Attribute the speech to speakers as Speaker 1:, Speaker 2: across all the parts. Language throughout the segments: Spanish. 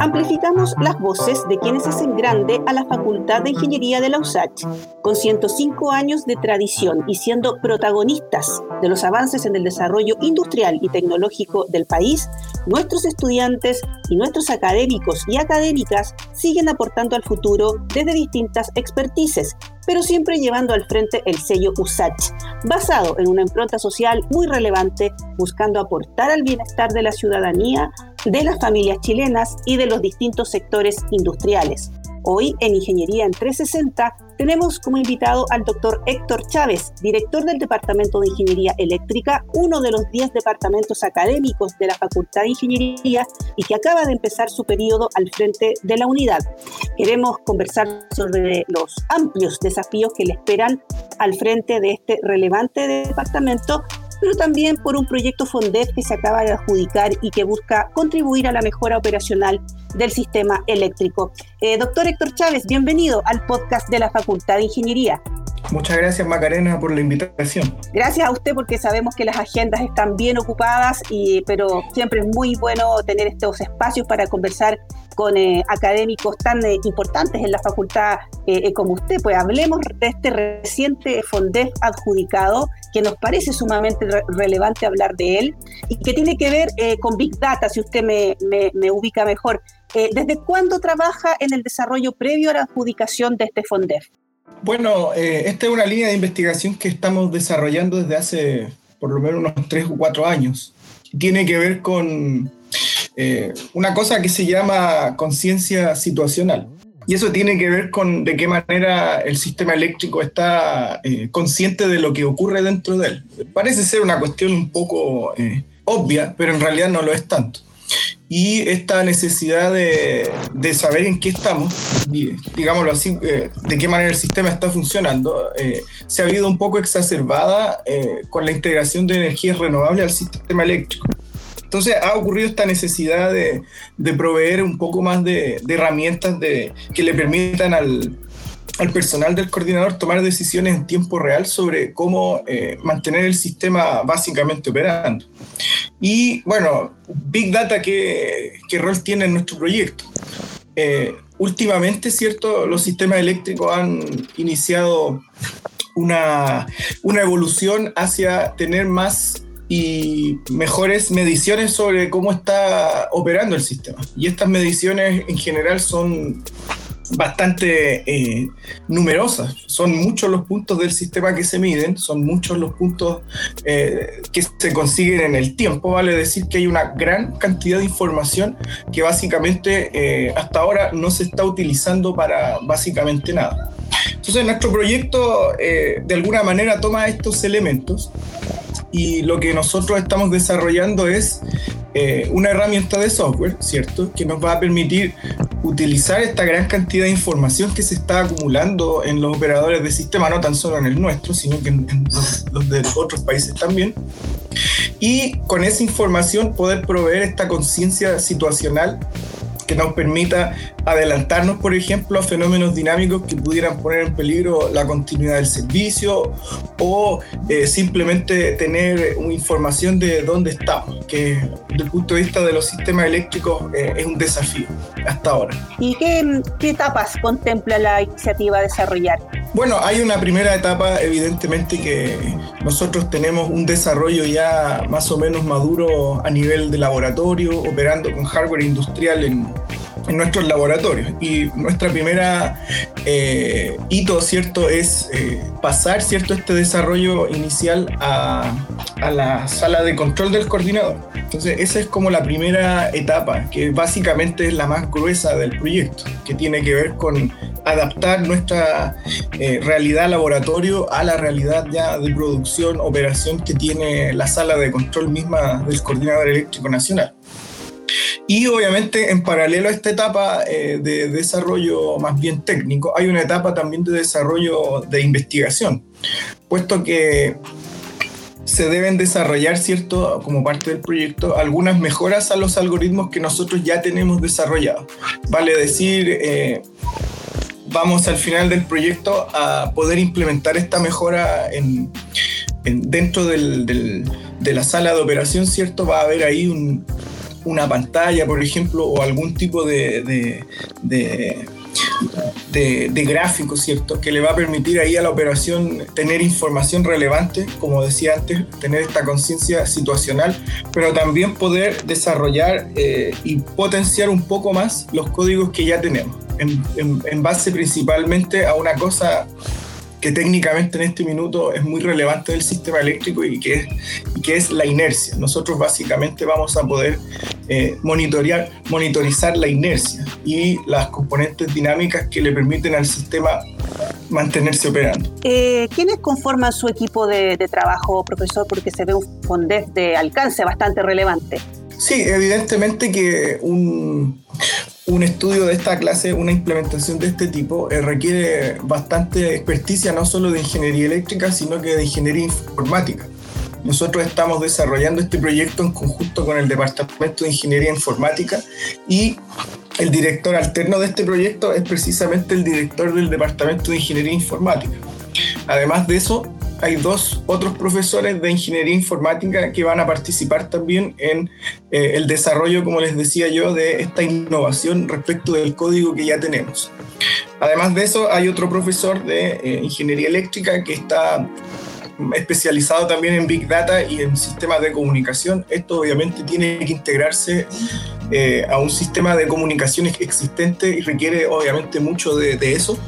Speaker 1: Amplificamos las voces de quienes hacen grande a la Facultad de Ingeniería de la USACH, con 105 años de tradición y siendo protagonistas de los avances en el desarrollo industrial y tecnológico del país, nuestros estudiantes y nuestros académicos y académicas siguen aportando al futuro desde distintas expertices, pero siempre llevando al frente el sello USACH, basado en una impronta social muy relevante, buscando aportar al bienestar de la ciudadanía, de las familias chilenas y de los distintos sectores industriales. Hoy en Ingeniería en 360 tenemos como invitado al doctor Héctor Chávez, director del Departamento de Ingeniería Eléctrica, uno de los 10 departamentos académicos de la Facultad de Ingeniería y que acaba de empezar su periodo al frente de la unidad. Queremos conversar sobre los amplios desafíos que le esperan al frente de este relevante departamento pero también por un proyecto FONDEF que se acaba de adjudicar y que busca contribuir a la mejora operacional del sistema eléctrico. Eh, doctor Héctor Chávez, bienvenido al podcast de la Facultad de Ingeniería.
Speaker 2: Muchas gracias Macarena por la invitación.
Speaker 1: Gracias a usted porque sabemos que las agendas están bien ocupadas, y, pero siempre es muy bueno tener estos espacios para conversar con eh, académicos tan eh, importantes en la facultad eh, como usted. Pues hablemos de este reciente FONDEF adjudicado, que nos parece sumamente relevante hablar de él y que tiene que ver con Big Data, si usted me, me ubica mejor. ¿Desde cuándo trabaja en el desarrollo previo a la adjudicación de este FONDEF?
Speaker 2: Bueno, esta es una línea de investigación que estamos desarrollando desde hace por lo menos unos tres o cuatro años. Tiene que ver con eh, una cosa que se llama conciencia situacional. Y eso tiene que ver con de qué manera el sistema eléctrico está eh, consciente de lo que ocurre dentro de él. Parece ser una cuestión un poco eh, obvia, pero en realidad no lo es tanto. Y esta necesidad de, de saber en qué estamos, digámoslo así, de qué manera el sistema está funcionando, se ha habido un poco exacerbada con la integración de energías renovables al sistema eléctrico. Entonces ha ocurrido esta necesidad de, proveer un poco más de, herramientas que le permitan al, personal del coordinador tomar decisiones en tiempo real sobre cómo eh, mantener el sistema básicamente operando. Y bueno, Big Data, ¿qué, rol tiene en nuestro proyecto? Eh, últimamente, ¿cierto? Los sistemas eléctricos han iniciado una evolución hacia tener más y mejores mediciones sobre cómo está operando el sistema. Y estas mediciones en general son bastante eh, numerosas. Son muchos los puntos del sistema que se miden, son muchos los puntos eh, que se consiguen en el tiempo. Vale decir que hay una gran cantidad de información que básicamente eh, hasta ahora no se está utilizando para básicamente nada. Entonces nuestro proyecto de alguna manera toma estos elementos y lo que nosotros estamos desarrollando es eh, una herramienta de software, ¿cierto? Que nos va a permitir utilizar esta gran cantidad de información que se está acumulando en los operadores de sistema, no tan solo en el nuestro, sino que en, los de otros países también. Y con esa información poder proveer esta conciencia situacional que nos permita adelantarnos, por ejemplo, a fenómenos dinámicos que pudieran poner en peligro la continuidad del servicio o eh, simplemente tener una información de dónde estamos, que desde el punto de vista de los sistemas eléctricos eh, es un desafío hasta ahora.
Speaker 1: ¿Y qué, qué etapas contempla la iniciativa a desarrollar?
Speaker 2: Bueno, hay una primera etapa, evidentemente, que nosotros tenemos un desarrollo ya más o menos maduro a nivel de laboratorio, operando con hardware industrial en, en nuestros laboratorios. Y nuestra primera eh, hito, ¿cierto?, es eh, pasar, ¿cierto?, este desarrollo inicial a, a, la sala de control del coordinador. Entonces, esa es como la primera etapa, que básicamente es la más gruesa del proyecto, que tiene que ver con adaptar nuestra eh, realidad laboratorio a la realidad ya de producción, operación que tiene la sala de control misma del Coordinador Eléctrico Nacional. Y obviamente en paralelo a esta etapa eh, de desarrollo más bien técnico, hay una etapa también de desarrollo de investigación, puesto que se deben desarrollar, ¿cierto? Como parte del proyecto, algunas mejoras a los algoritmos que nosotros ya tenemos desarrollados. Vale decir, eh, vamos al final del proyecto a poder implementar esta mejora en, dentro de la sala de operación, ¿cierto? Va a haber ahí un, una pantalla, por ejemplo, o algún tipo de, de, de, gráfico, ¿cierto? Que le va a permitir ahí a la operación tener información relevante, como decía antes, tener esta conciencia situacional, pero también poder desarrollar eh, y potenciar un poco más los códigos que ya tenemos, en base principalmente a una cosa que técnicamente en este minuto es muy relevante del sistema eléctrico y que es, que es la inercia. Nosotros básicamente vamos a poder eh, monitorear, monitorizar la inercia y las componentes dinámicas que le permiten al sistema mantenerse operando.
Speaker 1: Eh, ¿Quiénes conforman su equipo de, de trabajo, profesor? Porque se ve un fondez de alcance bastante relevante.
Speaker 2: Sí, evidentemente que un, un estudio de esta clase, una implementación de este tipo, eh, requiere bastante experticia no solo de ingeniería eléctrica, sino que de ingeniería informática. Nosotros estamos desarrollando este proyecto en conjunto con el Departamento de Ingeniería Informática y el director alterno de este proyecto es precisamente el director del Departamento de Ingeniería Informática. Además de eso, hay dos otros profesores de ingeniería informática que van a participar también en eh, el desarrollo, como les decía yo, de esta innovación respecto del código que ya tenemos. Además de eso, hay otro profesor de eh, ingeniería eléctrica que está especializado también en Big Data y en sistemas de comunicación. Esto obviamente tiene que integrarse eh, a un sistema de comunicaciones existente y requiere obviamente mucho de, de eso.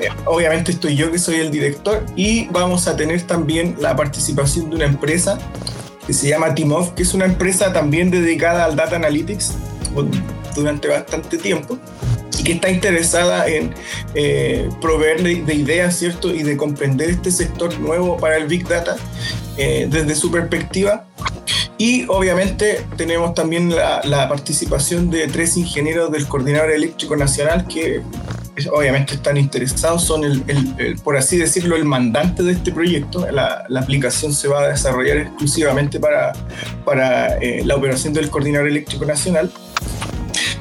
Speaker 2: Eh, obviamente estoy yo que soy el director y vamos a tener también la participación de una empresa que se llama Timov, que es una empresa también dedicada al Data Analytics durante bastante tiempo y que está interesada en eh, proveerle de ideas, ¿cierto? Y de comprender este sector nuevo para el Big Data eh, desde su perspectiva. Y obviamente tenemos también la, la participación de tres ingenieros del Coordinador Eléctrico Nacional que obviamente están interesados, son por así decirlo, el mandante de este proyecto. La, aplicación se va a desarrollar exclusivamente para, para eh, la operación del Coordinador Eléctrico Nacional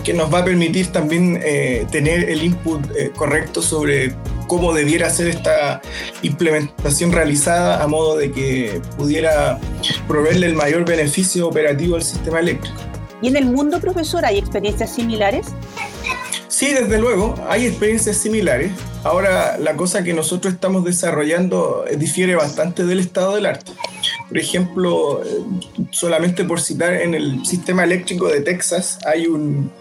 Speaker 2: que nos va a permitir también eh, tener el input eh, correcto sobre cómo debiera ser esta implementación realizada a modo de que pudiera proveerle el mayor beneficio operativo al sistema eléctrico.
Speaker 1: ¿Y en el mundo, profesor, hay experiencias similares?
Speaker 2: Sí, desde luego, hay experiencias similares. Ahora, la cosa que nosotros estamos desarrollando eh, difiere bastante del estado del arte. Por ejemplo, eh, solamente por citar, en el sistema eléctrico de Texas hay un,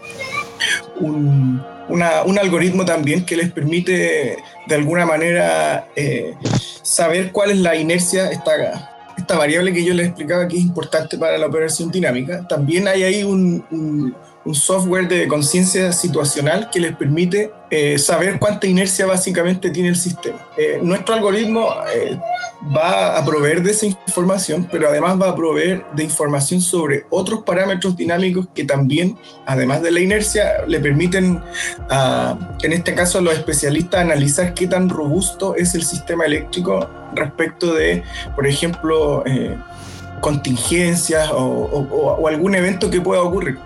Speaker 2: un, algoritmo también que les permite de alguna manera eh, saber cuál es la inercia, esta, esta variable que yo les explicaba que es importante para la operación dinámica. También hay ahí un un software de conciencia situacional que les permite eh, saber cuánta inercia básicamente tiene el sistema. Eh, nuestro algoritmo eh, va a proveer de esa información, pero además va a proveer de información sobre otros parámetros dinámicos que también, además de la inercia, le permiten, en este caso a los especialistas, analizar qué tan robusto es el sistema eléctrico respecto de, por ejemplo, contingencias o algún evento que pueda ocurrir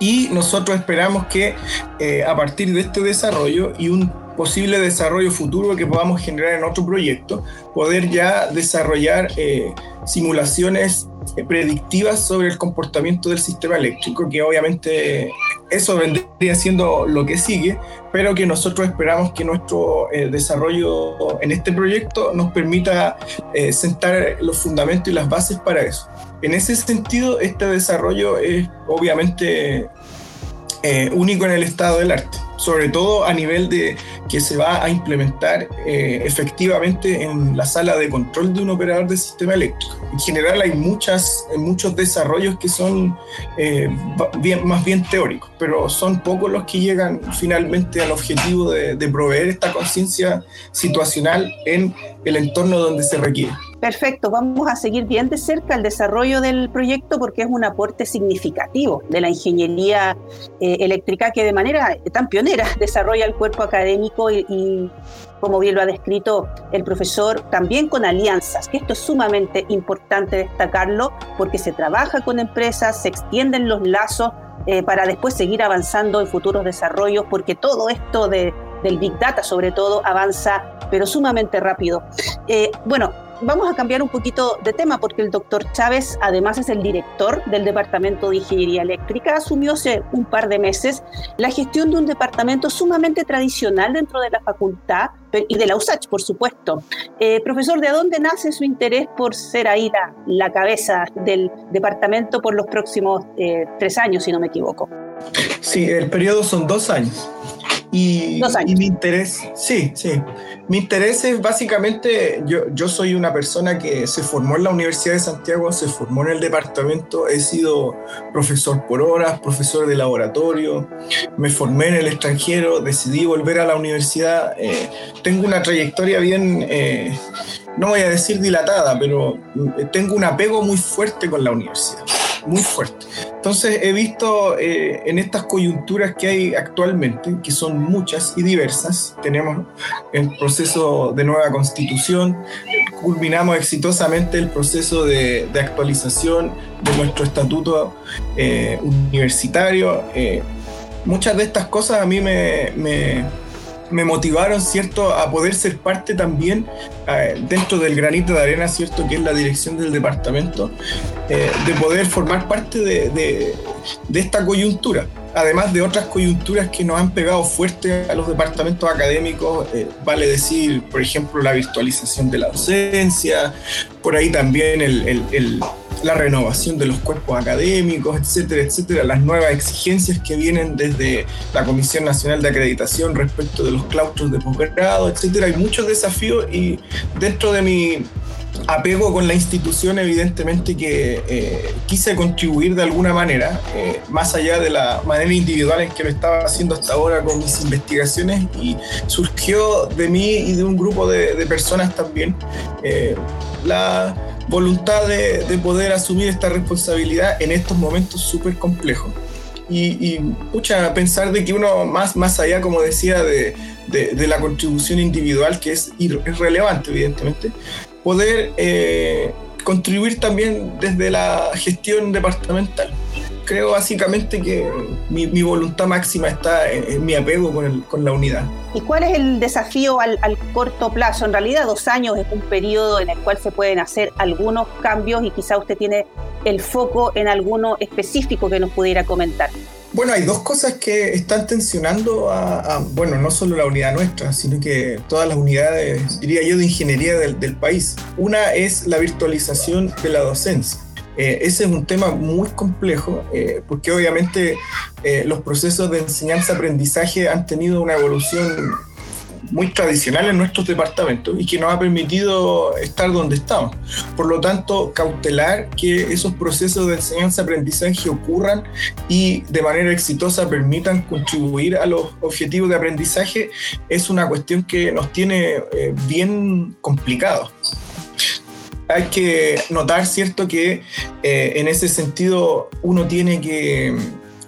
Speaker 2: y nosotros esperamos que eh, a partir de este desarrollo y un posible desarrollo futuro que podamos generar en otro proyecto, poder ya desarrollar eh, simulaciones eh, predictivas sobre el comportamiento del sistema eléctrico, que obviamente eso vendría siendo lo que sigue, pero que nosotros esperamos que nuestro desarrollo en este proyecto nos permita sentar los fundamentos y las bases para eso. En ese sentido, este desarrollo es obviamente eh, único en el estado del arte, sobre todo a nivel de que se va a implementar eh, efectivamente en la sala de control de un operador de sistema eléctrico. En general hay muchas, muchos desarrollos que son eh, más bien teóricos, pero son pocos los que llegan finalmente al objetivo de proveer esta conciencia situacional en el entorno donde se requiere.
Speaker 1: Perfecto, vamos a seguir bien de cerca el desarrollo del proyecto porque es un aporte significativo de la ingeniería eh, eléctrica que de manera tan pionera desarrolla el cuerpo académico y, como bien lo ha descrito el profesor, también con alianzas, esto es sumamente importante destacarlo porque se trabaja con empresas, se extienden los lazos eh, para después seguir avanzando en futuros desarrollos porque todo esto de, del Big Data sobre todo avanza pero sumamente rápido. Eh, bueno, vamos a cambiar un poquito de tema porque el doctor Chávez además es el director del Departamento de Ingeniería Eléctrica. Asumió hace un par de meses la gestión de un departamento sumamente tradicional dentro de la facultad y de la USACH, por supuesto. Eh, profesor, ¿de dónde nace su interés por ser ahí la, cabeza del departamento por los próximos eh, tres años, si no me equivoco?
Speaker 2: Sí, el periodo son dos años. Y, mi interés, sí, sí. Mi interés es básicamente, yo, yo soy una persona que se formó en la Universidad de Santiago, se formó en el departamento, he sido profesor por horas, profesor de laboratorio, me formé en el extranjero, decidí volver a la universidad. Eh, tengo una trayectoria bien, eh, no voy a decir dilatada, pero tengo un apego muy fuerte con la universidad muy fuerte. Entonces he visto eh, en estas coyunturas que hay actualmente, que son muchas y diversas, tenemos el proceso de nueva constitución, culminamos exitosamente el proceso de, actualización de nuestro estatuto eh, universitario. Eh, muchas de estas cosas a mí me me motivaron, ¿cierto?, a poder ser parte también eh, dentro del granito de arena, ¿cierto?, que es la dirección del departamento, eh, de poder formar parte de, de, esta coyuntura. Además de otras coyunturas que nos han pegado fuerte a los departamentos académicos, eh, vale decir, por ejemplo, la virtualización de la docencia, por ahí también el la renovación de los cuerpos académicos, etcétera, etcétera, las nuevas exigencias que vienen desde la Comisión Nacional de Acreditación respecto de los claustros de posgrado, etcétera. Hay muchos desafíos y dentro de mi apego con la institución, evidentemente que eh, quise contribuir de alguna manera, eh, más allá de la manera individual en que lo estaba haciendo hasta ahora con mis investigaciones, y surgió de mí y de un grupo de, personas también eh, la voluntad de, poder asumir esta responsabilidad en estos momentos súper complejos. Y, y pensar de que uno más, más allá, como decía, de, de, la contribución individual, que es irrelevante, evidentemente, poder eh, contribuir también desde la gestión departamental creo básicamente que mi, voluntad máxima está en, mi apego con, la unidad.
Speaker 1: ¿Y cuál es el desafío al, corto plazo? En realidad dos años es un periodo en el cual se pueden hacer algunos cambios y quizá usted tiene el foco en alguno específico que nos pudiera comentar.
Speaker 2: Bueno, hay dos cosas que están tensionando a, bueno, no solo la unidad nuestra, sino que todas las unidades, diría yo, de ingeniería del, del país. Una es la virtualización de la docencia. Eh, ese es un tema muy complejo eh, porque obviamente eh, los procesos de enseñanza-aprendizaje han tenido una evolución muy tradicional en nuestros departamentos y que nos ha permitido estar donde estamos. Por lo tanto, cautelar que esos procesos de enseñanza-aprendizaje ocurran y de manera exitosa permitan contribuir a los objetivos de aprendizaje es una cuestión que nos tiene bien complicados hay que notar, ¿cierto?, que eh, en ese sentido uno tiene que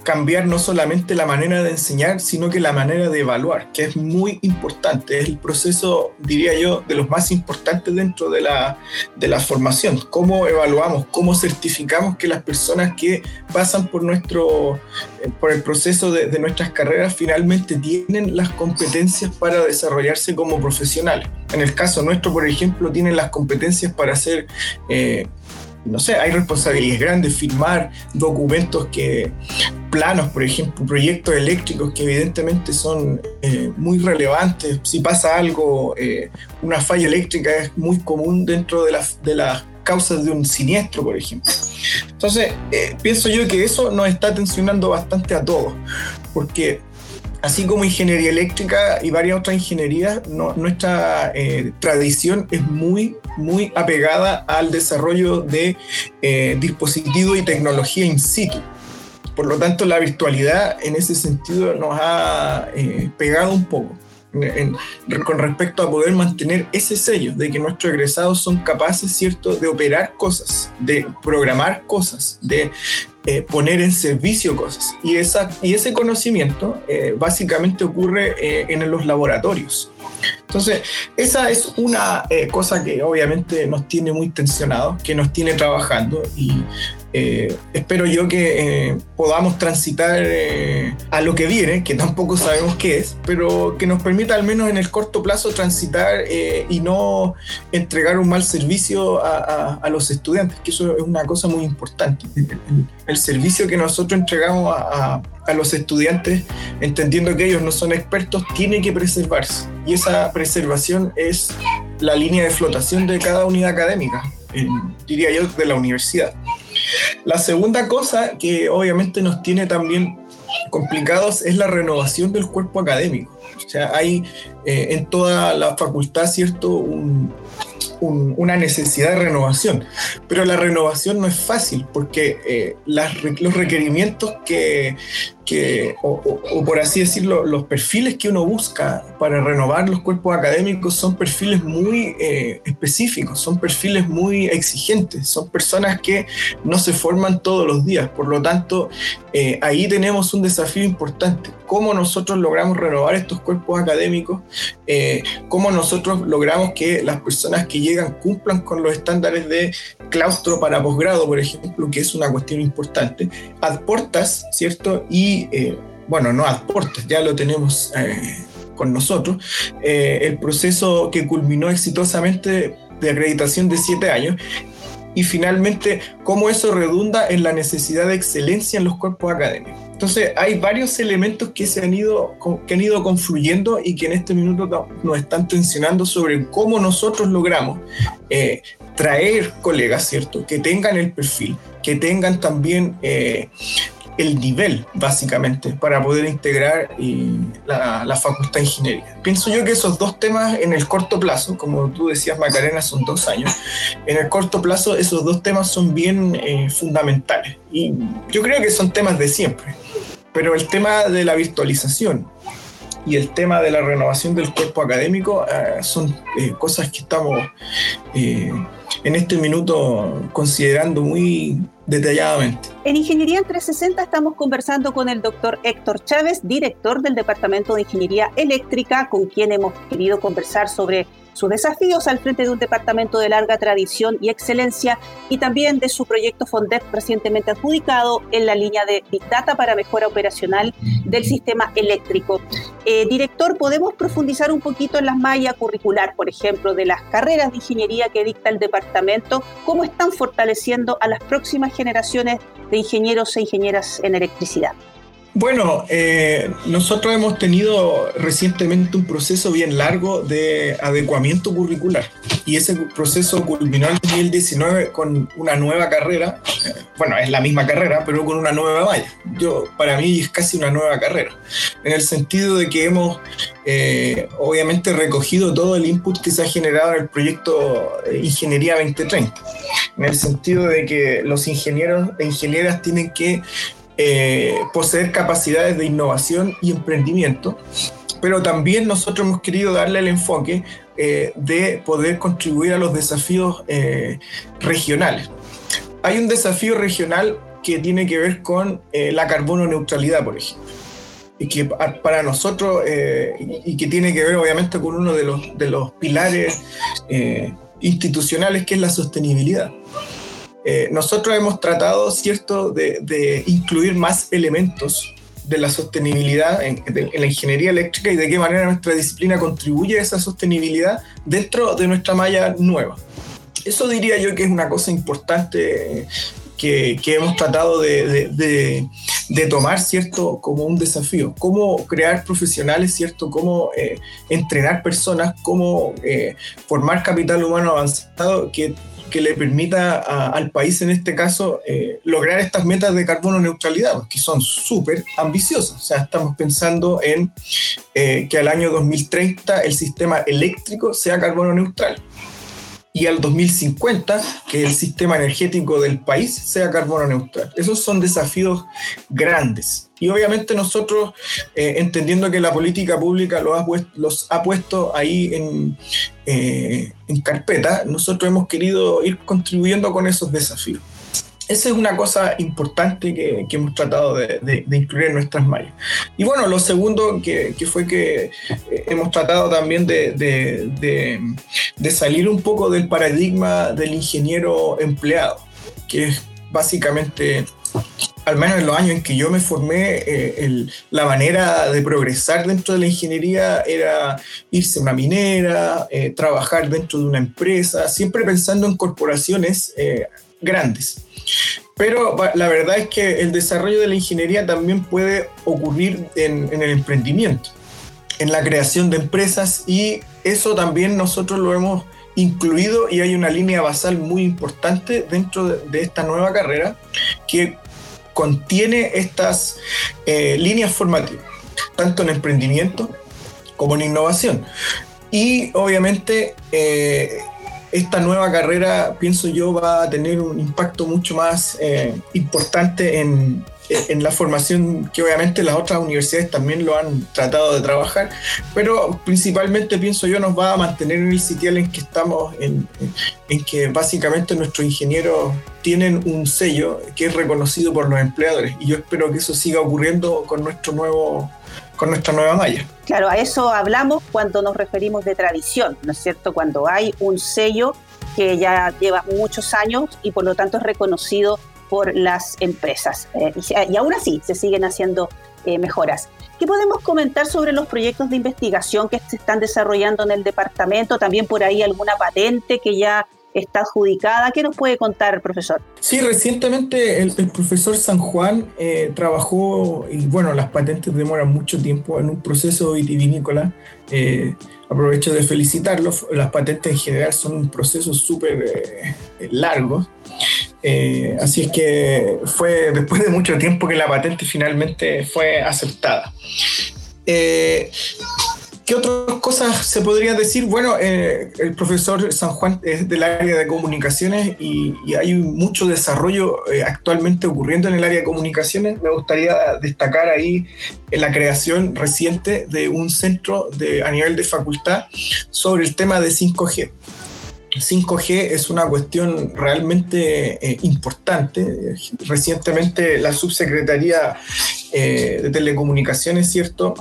Speaker 2: cambiar no solamente la manera de enseñar, sino que la manera de evaluar, que es muy importante. Es el proceso, diría yo, de los más importantes dentro de la, de la formación. Cómo evaluamos, cómo certificamos que las personas que pasan por, nuestro, eh, por el proceso de, nuestras carreras finalmente tienen las competencias para desarrollarse como profesionales. En el caso nuestro, por ejemplo, tienen las competencias para ser... Eh, no sé, hay responsabilidades grandes, firmar documentos que, planos, por ejemplo, proyectos eléctricos que evidentemente son eh, muy relevantes. Si pasa algo, eh, una falla eléctrica es muy común dentro de las, de las causas de un siniestro, por ejemplo. Entonces, eh, pienso yo que eso nos está tensionando bastante a todos, porque así como ingeniería eléctrica y varias otras ingenierías, nuestra eh, tradición es muy, muy apegada al desarrollo de eh, dispositivos y tecnología in situ. Por lo tanto, la virtualidad en ese sentido nos ha eh, pegado un poco con respecto a poder mantener ese sello de que nuestros egresados son capaces, ¿cierto?, de operar cosas, de programar cosas, de eh, poner en servicio cosas. Y, esa, y ese conocimiento eh, básicamente ocurre eh, en los laboratorios. Entonces, esa es una cosa que obviamente nos tiene muy tensionados, que nos tiene trabajando y eh, espero yo que eh, podamos transitar eh, a lo que viene, que tampoco sabemos qué es, pero que nos permita al menos en el corto plazo transitar y no entregar un mal servicio a, los estudiantes, que eso es una cosa muy importante. El, servicio que nosotros entregamos a los estudiantes, entendiendo que ellos no son expertos, tiene que preservarse. Y esa preservación es la línea de flotación de cada unidad académica, diría yo, de la universidad. La segunda cosa que obviamente nos tiene también complicados es la renovación del cuerpo académico. O sea, hay eh, en toda la facultad, ¿cierto?, un, una necesidad de renovación. Pero la renovación no es fácil porque eh, los requerimientos que, que o, por así decirlo, los perfiles que uno busca para renovar los cuerpos académicos son perfiles muy eh, específicos, son perfiles muy exigentes, son personas que no se forman todos los días. Por lo tanto, eh, ahí tenemos un desafío importante. ¿Cómo nosotros logramos renovar estos cuerpos académicos? ¿Cómo nosotros logramos que las personas que llegan cumplan con los estándares de claustro para posgrado, por ejemplo, que es una cuestión importante, aportas, ¿cierto? Y, eh, bueno, no aportas, ya lo tenemos eh, con nosotros, eh, el proceso que culminó exitosamente de acreditación de siete años y finalmente cómo eso redunda en la necesidad de excelencia en los cuerpos académicos. Entonces hay varios elementos que se han ido, que han ido confluyendo y que en este minuto nos están tensionando sobre cómo nosotros logramos eh, traer colegas, ¿cierto? Que tengan el perfil, que tengan también eh, el nivel, básicamente, para poder integrar la, la, facultad de ingeniería. Pienso yo que esos dos temas en el corto plazo, como tú decías, Macarena, son dos años, en el corto plazo esos dos temas son bien eh, fundamentales. Y yo creo que son temas de siempre. Pero el tema de la virtualización y el tema de la renovación del cuerpo académico eh, son eh, cosas que estamos en este minuto considerando muy detalladamente.
Speaker 1: En Ingeniería en 360 estamos conversando con el doctor Héctor Chávez, director del Departamento de Ingeniería Eléctrica, con quien hemos querido conversar sobre sus desafíos al frente de un departamento de larga tradición y excelencia y también de su proyecto FONDEP recientemente adjudicado en la línea de Big Data para mejora operacional del sistema eléctrico. Eh, director, ¿podemos profundizar un poquito en las mallas curricular, por ejemplo, de las carreras de ingeniería que dicta el departamento? ¿Cómo están fortaleciendo a las próximas generaciones de ingenieros e ingenieras en electricidad?
Speaker 2: Bueno, eh, nosotros hemos tenido recientemente un proceso bien largo de adecuamiento curricular. Y ese proceso culminó en 2019 con una nueva carrera, eh, bueno, es la misma carrera, pero con una nueva malla. Yo, para mí es casi una nueva carrera, en el sentido de que hemos eh, obviamente recogido todo el input que se ha generado en el proyecto Ingeniería 2030, en el sentido de que los ingenieros e ingenieras tienen que eh, poseer capacidades de innovación y emprendimiento, pero también nosotros hemos querido darle el enfoque eh, de poder contribuir a los desafíos eh, regionales. Hay un desafío regional que tiene que ver con la carbono neutralidad, por ejemplo y que para nosotros, y que tiene que ver obviamente con uno de los, de los pilares institucionales, que es la sostenibilidad. Eh, nosotros hemos tratado, ¿cierto?, de, incluir más elementos de la sostenibilidad en, la ingeniería eléctrica y de qué manera nuestra disciplina contribuye a esa sostenibilidad dentro de nuestra malla nueva. Eso diría yo que es una cosa importante que, hemos tratado de, tomar, ¿cierto?, como un desafío. Cómo crear profesionales, ¿cierto?, cómo eh, entrenar personas, cómo eh, formar capital humano avanzado que que le permita al país, en este caso, eh, lograr estas metas de carbono neutralidad, que son súper ambiciosas. O sea, estamos pensando en eh, que al año 2030 el sistema eléctrico sea carbono neutral y al 2050 que el sistema energético del país sea carbono neutral. Esos son desafíos grandes. Y obviamente nosotros, eh, entendiendo que la política pública los ha, puesto, ahí en, eh, en carpeta, nosotros hemos querido ir contribuyendo con esos desafíos. Esa es una cosa importante que, hemos tratado de, incluir en nuestras mallas. Y bueno, lo segundo que, fue que eh, hemos tratado también de, salir un poco del paradigma del ingeniero empleado, que es básicamente al menos en los años en que yo me formé, eh, la manera de progresar dentro de la ingeniería era irse a una minera, eh, trabajar dentro de una empresa, siempre pensando en corporaciones eh, grandes. Pero la verdad es que el desarrollo de la ingeniería también puede ocurrir en, el emprendimiento, en la creación de empresas y eso también nosotros lo hemos incluido y hay una línea basal muy importante dentro de, esta nueva carrera que contiene estas eh, líneas formativas, tanto en emprendimiento como en innovación. Y obviamente eh, esta nueva carrera, pienso yo, va a tener un impacto mucho más eh, importante en, en la formación que obviamente las otras universidades también lo han tratado de trabajar, pero principalmente pienso yo nos va a mantener en el sitial en que estamos, en, en que básicamente nuestros ingenieros tienen un sello que es reconocido por los empleadores y yo espero que eso siga ocurriendo con nuestro nuevo con nuestra nueva malla.
Speaker 1: Claro, a eso hablamos cuando nos referimos de tradición, ¿no es cierto? Cuando hay un sello que ya lleva muchos años y por lo tanto es reconocido por las empresas. Eh, y, aún así se siguen haciendo eh, mejoras. ¿Qué podemos comentar sobre los proyectos de investigación que se están desarrollando en el departamento? También por ahí alguna patente que ya está adjudicada. ¿Qué nos puede contar, profesor?
Speaker 2: Sí, recientemente el, profesor San Juan eh, trabajó, y bueno, las patentes demoran mucho tiempo en un proceso vitivinícola. Eh, aprovecho de felicitarlo. Las patentes en general son un proceso súper eh, largo. así es que fue después de mucho tiempo que la patente finalmente fue aceptada. ¿Qué otras cosas se podría decir? Bueno, eh, el profesor San Juan es del área de comunicaciones y, hay mucho desarrollo eh, actualmente ocurriendo en el área de comunicaciones. Me gustaría destacar ahí la creación reciente de un centro de, a nivel de facultad sobre el tema de 5G. 5G es una cuestión realmente eh, importante. Recientemente la subsecretaría eh, de Telecomunicaciones, ¿cierto?,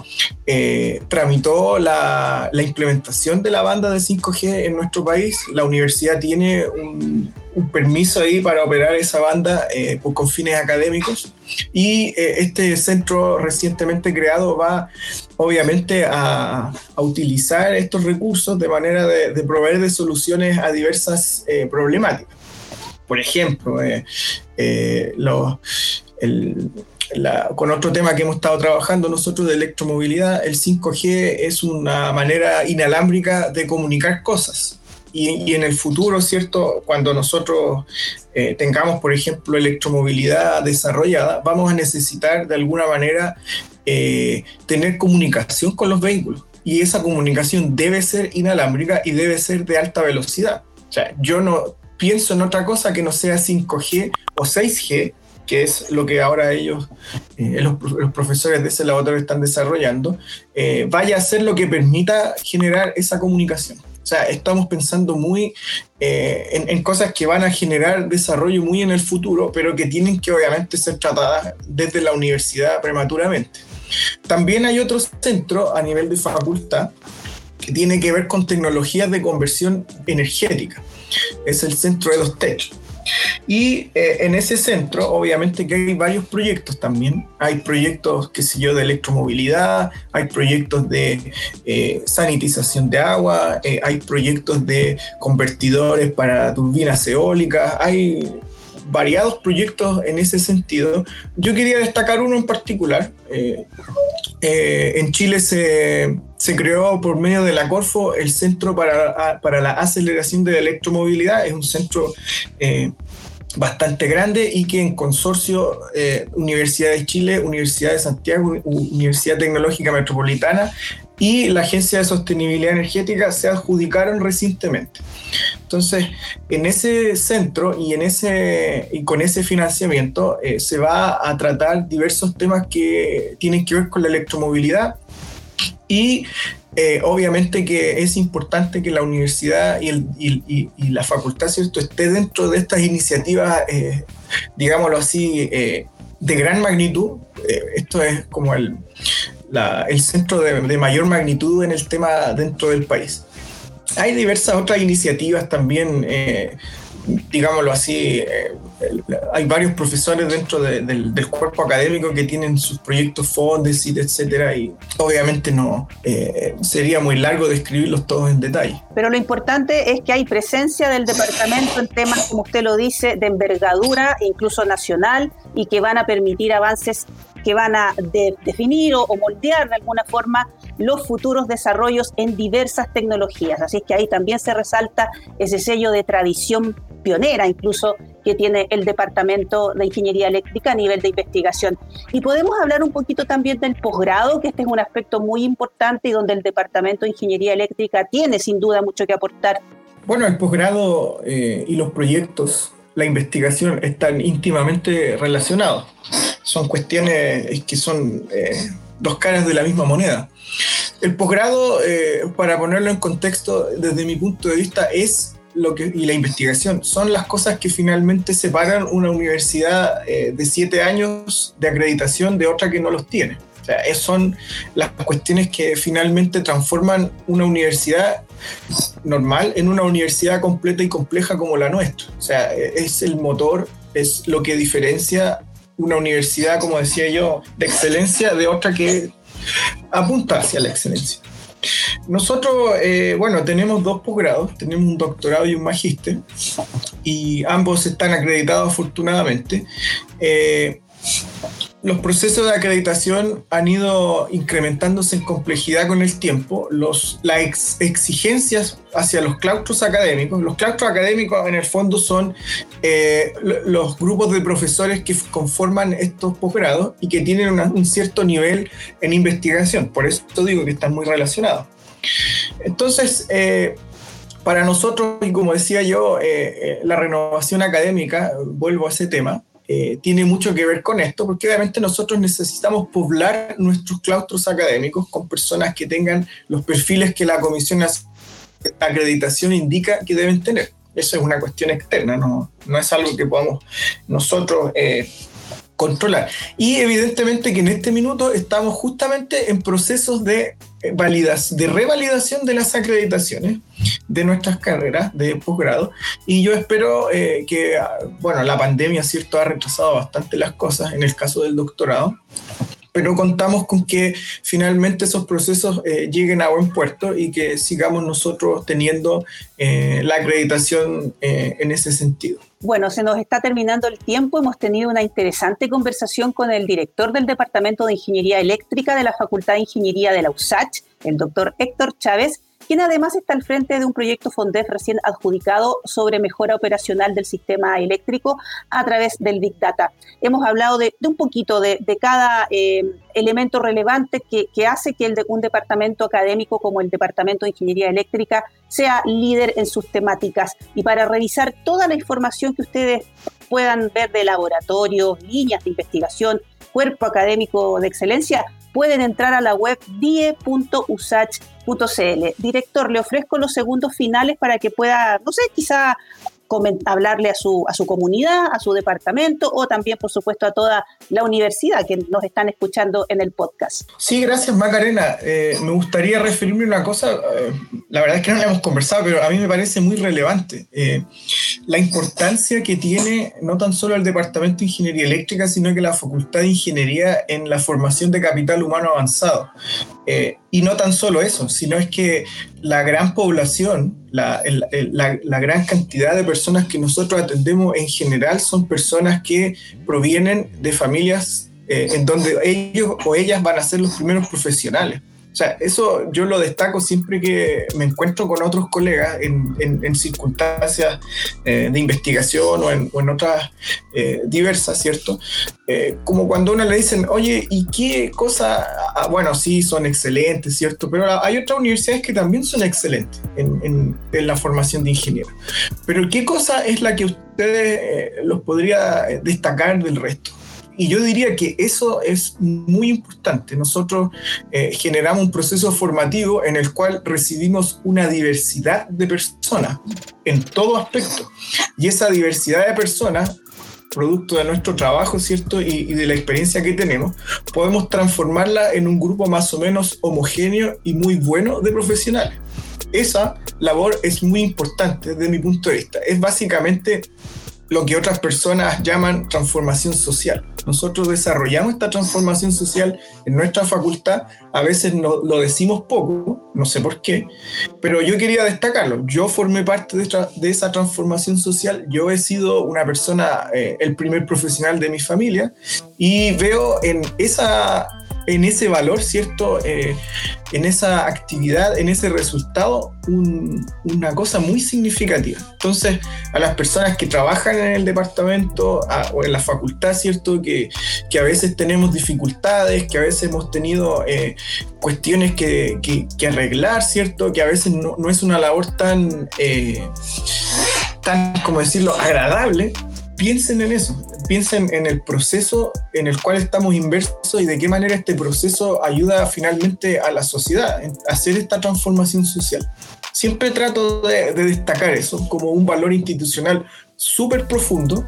Speaker 2: eh, tramitó la, implementación de la banda de 5G en nuestro país. La universidad tiene un, permiso ahí para operar esa banda eh, con fines académicos y este centro recientemente creado va obviamente a, utilizar estos recursos de manera de, proveer de soluciones a diversas problemáticas. Por ejemplo, con otro tema que hemos estado trabajando nosotros de electromovilidad, el 5G es una manera inalámbrica de comunicar cosas. Y, en el futuro, ¿cierto? Cuando nosotros eh, tengamos, por ejemplo, electromovilidad desarrollada, vamos a necesitar de alguna manera eh, tener comunicación con los vehículos. Y esa comunicación debe ser inalámbrica y debe ser de alta velocidad. O sea, yo no pienso en otra cosa que no sea 5G o 6G, que es lo que ahora ellos, eh, los, profesores de ese laboratorio están desarrollando, vaya a ser lo que permita generar esa comunicación. O sea, estamos pensando muy eh, en, cosas que van a generar desarrollo muy en el futuro, pero que tienen que obviamente ser tratadas desde la universidad prematuramente. También hay otro centro a nivel de facultad que tiene que ver con tecnologías de conversión energética. Es el centro de los TEC. Y eh, en ese centro, obviamente que hay varios proyectos también. Hay proyectos, qué sé yo, de electromovilidad, hay proyectos de eh, sanitización de agua, eh, hay proyectos de convertidores para turbinas eólicas, hay variados proyectos en ese sentido. Yo quería destacar uno en particular. en Chile se, se, creó por medio de la Corfo el Centro para, para la Aceleración de la Electromovilidad. Es un centro bastante grande y que en consorcio eh, Universidad de Chile, Universidad de Santiago, Universidad Tecnológica Metropolitana y la Agencia de Sostenibilidad Energética se adjudicaron recientemente. Entonces, en ese centro y, en ese, y con ese financiamiento eh, se va a tratar diversos temas que tienen que ver con la electromovilidad y eh, obviamente que es importante que la universidad y, la facultad ¿cierto? esté dentro de estas iniciativas, eh, digámoslo así, eh, de gran magnitud. esto es como el, el centro de, mayor magnitud en el tema dentro del país. Hay diversas otras iniciativas también digámoslo así, hay varios profesores dentro del, cuerpo académico que tienen sus proyectos fondos, etcétera, y obviamente no sería muy largo describirlos todos en detalle.
Speaker 1: Pero lo importante es que hay presencia del departamento en temas, como usted lo dice, de envergadura, incluso nacional, y que van a permitir avances que van a definir o, moldear de alguna forma los futuros desarrollos en diversas tecnologías. Así es que ahí también se resalta ese sello de tradición pionera, incluso que tiene el Departamento de Ingeniería Eléctrica a nivel de investigación. Y podemos hablar un poquito también del posgrado, que este es un aspecto muy importante y donde el Departamento de Ingeniería Eléctrica tiene sin duda mucho que aportar.
Speaker 2: Bueno, el posgrado eh, y los proyectos, la investigación están íntimamente relacionados son cuestiones que son eh, dos caras de la misma moneda. El posgrado, eh, para ponerlo en contexto, desde mi punto de vista, es lo que, y la investigación, son las cosas que finalmente separan una universidad eh, de siete años de acreditación de otra que no los tiene. O sea, son las cuestiones que finalmente transforman una universidad normal en una universidad completa y compleja como la nuestra. O sea, es el motor, es lo que diferencia una universidad, como decía yo, de excelencia de otra que apunta hacia la excelencia. Nosotros, eh, bueno, tenemos dos posgrados, tenemos un doctorado y un magíster, y ambos están acreditados afortunadamente. Eh, los procesos de acreditación han ido incrementándose en complejidad con el tiempo. Los, las exigencias hacia los claustros académicos, los claustros académicos en el fondo son eh, los grupos de profesores que conforman estos posgrados y que tienen un cierto nivel en investigación. Por eso digo que están muy relacionados. Entonces, eh, para nosotros, y como decía yo, eh, la renovación académica, vuelvo a ese tema, eh, tiene mucho que ver con esto, porque obviamente nosotros necesitamos poblar nuestros claustros académicos con personas que tengan los perfiles que la Comisión de Acreditación indica que deben tener. Eso es una cuestión externa, no, no es algo que podamos nosotros eh, controlar. Y evidentemente que en este minuto estamos justamente en procesos de, eh, validas, de revalidación de las acreditaciones de nuestras carreras de posgrado. Y yo espero eh, que, ah, bueno, la pandemia, cierto, ha retrasado bastante las cosas en el caso del doctorado, pero contamos con que finalmente esos procesos eh, lleguen a buen puerto y que sigamos nosotros teniendo la acreditación en ese sentido.
Speaker 1: Bueno, se nos está terminando el tiempo. Hemos tenido una interesante conversación con el director del Departamento de Ingeniería Eléctrica de la Facultad de Ingeniería de la USACH, el doctor Héctor Chávez, quien además está al frente de un proyecto FONDEF recién adjudicado sobre mejora operacional del sistema eléctrico a través del Big Data. Hemos hablado de, un poquito de, cada eh, elemento relevante que, hace que un departamento académico como el Departamento de Ingeniería Eléctrica sea líder en sus temáticas. Y para revisar toda la información que ustedes puedan ver de laboratorios, líneas de investigación, cuerpo académico de excelencia, pueden entrar a la web die.usach.cl. Director, le ofrezco los segundos finales para que pueda, no sé, quizá hablarle a su, a su comunidad, a su departamento o también, por supuesto, a toda la universidad que nos están escuchando en el podcast.
Speaker 2: Sí, gracias Macarena. Eh, me gustaría referirme a una cosa, eh, la verdad es que no la hemos conversado, pero a mí me parece muy relevante. Eh, la importancia que tiene no tan solo el Departamento de Ingeniería Eléctrica, sino que la Facultad de Ingeniería en la formación de capital humano avanzado. Y no tan solo eso, sino es que la gran población, la, la, gran cantidad de personas que nosotros atendemos en general son personas que provienen de familias eh, en donde ellos o ellas van a ser los primeros profesionales. O sea, eso yo lo destaco siempre que me encuentro con otros colegas en, circunstancias eh, de investigación o en, otras eh, diversas, ¿cierto? Eh, como cuando uno le dicen, oye, ¿y qué cosa? Ah, bueno, sí, son excelentes, ¿cierto? Pero hay otras universidades que también son excelentes en, en la formación de ingenieros. Pero ¿qué cosa es la que ustedes los podría destacar del resto? Y yo diría que eso es muy importante. Nosotros eh, generamos un proceso formativo en el cual recibimos una diversidad de personas en todo aspecto. Y esa diversidad de personas producto de nuestro trabajo, ¿cierto? Y, y, de la experiencia que tenemos, podemos transformarla en un grupo más o menos homogéneo y muy bueno de profesionales. esa labor es muy importante desde mi punto de vista. Es básicamente lo que otras personas llaman transformación social. Nosotros desarrollamos esta transformación social en nuestra facultad, a veces no, lo decimos poco, no sé por qué, pero yo quería destacarlo. Yo formé parte de, esa transformación social, yo he sido una persona, eh, el primer profesional de mi familia, y veo en esa en ese valor, ¿cierto? Eh, en esa actividad, en ese resultado, una cosa muy significativa. Entonces, a las personas que trabajan en el departamento o en la facultad, ¿cierto? Que, que, a veces tenemos dificultades, que a veces hemos tenido eh, cuestiones que, que, arreglar, ¿cierto? Que a veces no, no es una labor tan, eh, tan, como decirlo, agradable. Piensen en eso, piensen en el proceso en el cual estamos inversos y de qué manera este proceso ayuda finalmente a la sociedad a hacer esta transformación social. Siempre trato de, de destacar eso como un valor institucional súper profundo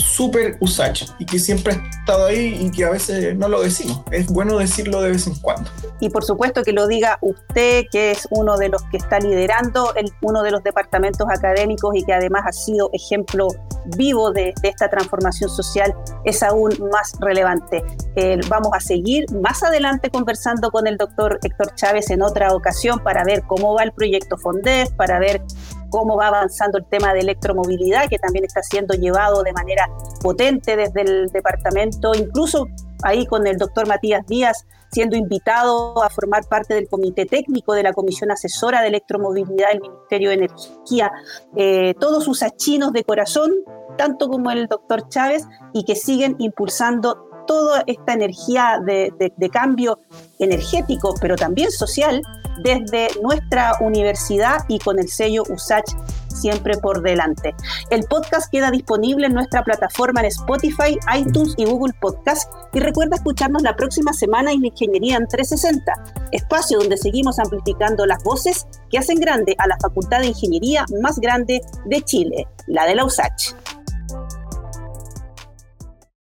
Speaker 2: súper Usach y que siempre ha estado ahí y que a veces no lo decimos. Es bueno decirlo de vez en cuando.
Speaker 1: Y por supuesto que lo diga usted, que es uno de los que está liderando el, uno de los departamentos académicos y que además ha sido ejemplo vivo de, esta transformación social, es aún más relevante. Eh, vamos a seguir más adelante conversando con el doctor Héctor Chávez en otra ocasión para ver cómo va el proyecto FONDEF, para ver cómo va avanzando el tema de electromovilidad, que también está siendo llevado de manera potente desde el departamento, incluso ahí con el doctor Matías Díaz siendo invitado a formar parte del comité técnico de la Comisión Asesora de Electromovilidad del Ministerio de Energía, eh, todos sus achinos de corazón, tanto como el doctor Chávez, y que siguen impulsando toda esta energía de, cambio energético, pero también social, desde nuestra universidad y con el sello USACH siempre por delante. El podcast queda disponible en nuestra plataforma en Spotify, iTunes y Google Podcast. Y recuerda escucharnos la próxima semana en Ingeniería en 360, espacio donde seguimos amplificando las voces que hacen grande a la Facultad de Ingeniería más grande de Chile, la de la USACH.